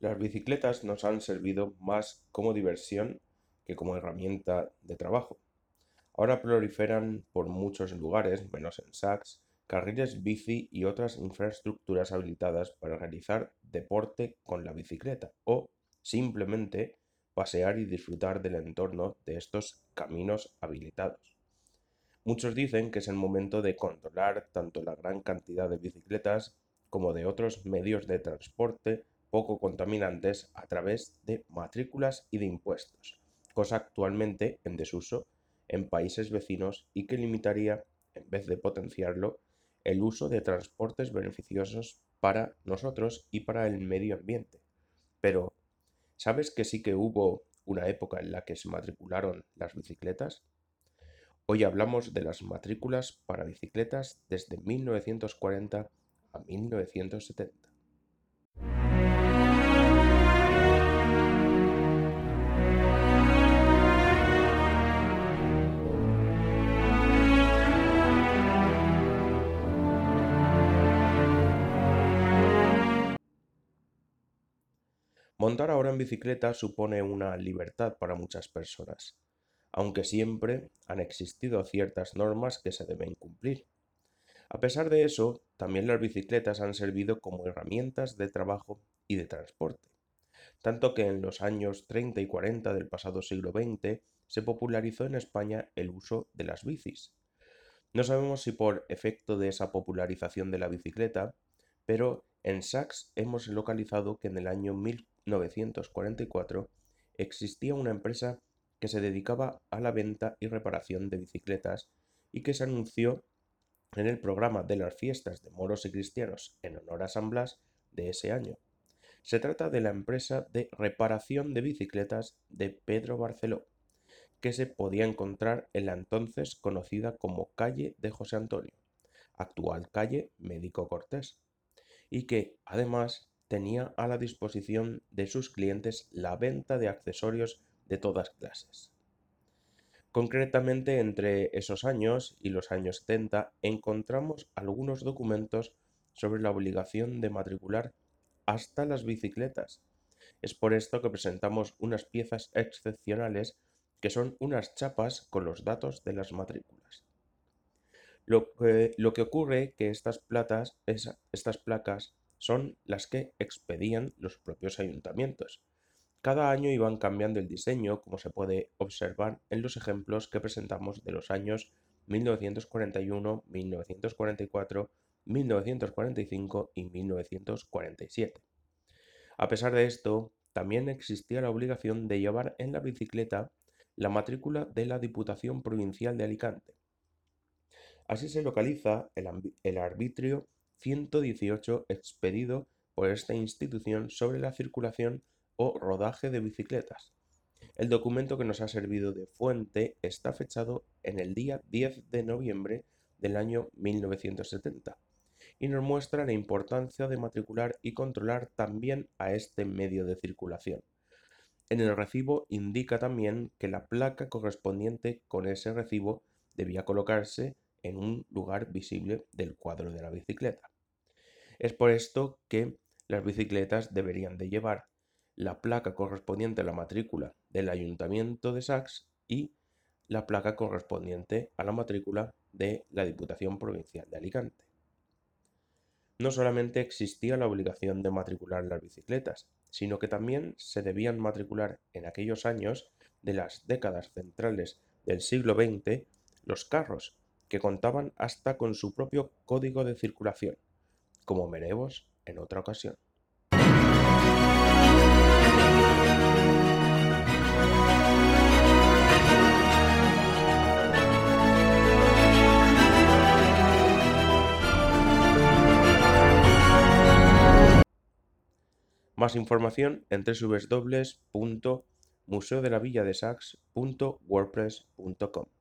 Las bicicletas nos han servido más como diversión que como herramienta de trabajo. Ahora proliferan por muchos lugares, menos en Sachs, carriles bici y otras infraestructuras habilitadas para realizar deporte con la bicicleta o simplemente pasear y disfrutar del entorno de estos caminos habilitados. Muchos dicen que es el momento de controlar tanto la gran cantidad de bicicletas como de otros medios de transporte poco contaminantes a través de matrículas y de impuestos, cosa actualmente en desuso en países vecinos y que limitaría, en vez de potenciarlo, el uso de transportes beneficiosos para nosotros y para el medio ambiente. Pero, ¿sabes que sí que hubo una época en la que se matricularon las bicicletas? Hoy hablamos de las matrículas para bicicletas desde 1940 a 1970. Montar ahora en bicicleta supone una libertad para muchas personas, aunque siempre han existido ciertas normas que se deben cumplir. A pesar de eso, también las bicicletas han servido como herramientas de trabajo y de transporte, tanto que en los años 30 y 40 del pasado siglo XX se popularizó en España el uso de las bicis. No sabemos si por efecto de esa popularización de la bicicleta, pero en Sachs hemos localizado que en el año 1944 existía una empresa que se dedicaba a la venta y reparación de bicicletas y que se anunció en el programa de las fiestas de moros y cristianos en honor a San Blas de ese año. Se trata de la empresa de reparación de bicicletas de Pedro Barceló, que se podía encontrar en la entonces conocida como calle de José Antonio, actual calle Médico Cortés, y que además tenía a la disposición de sus clientes la venta de accesorios de todas clases. Concretamente, entre esos años y los años 70 encontramos algunos documentos sobre la obligación de matricular hasta las bicicletas. Es por esto que presentamos unas piezas excepcionales que son unas chapas con los datos de las matrículas. Lo que, lo que ocurre que estas, placas son las que expedían los propios ayuntamientos. Cada año iban cambiando el diseño, como se puede observar en los ejemplos que presentamos de los años 1941, 1944, 1945 y 1947. A pesar de esto, también existía la obligación de llevar en la bicicleta la matrícula de la Diputación Provincial de Alicante. Así se localiza el, el arbitrio 118 expedido por esta institución sobre la circulación o rodaje de bicicletas. El documento que nos ha servido de fuente está fechado en el día 10 de noviembre del año 1970 y nos muestra la importancia de matricular y controlar también a este medio de circulación. En el recibo indica también que la placa correspondiente con ese recibo debía colocarse en un lugar visible del cuadro de la bicicleta. Es por esto que las bicicletas deberían de llevar la placa correspondiente a la matrícula del Ayuntamiento de Sax y la placa correspondiente a la matrícula de la Diputación Provincial de Alicante. No solamente existía la obligación de matricular las bicicletas, sino que también se debían matricular en aquellos años de las décadas centrales del siglo XX los carros, que contaban hasta con su propio código de circulación, como veremos en otra ocasión. Más información en www.museodelavilladesax.wordpress.com.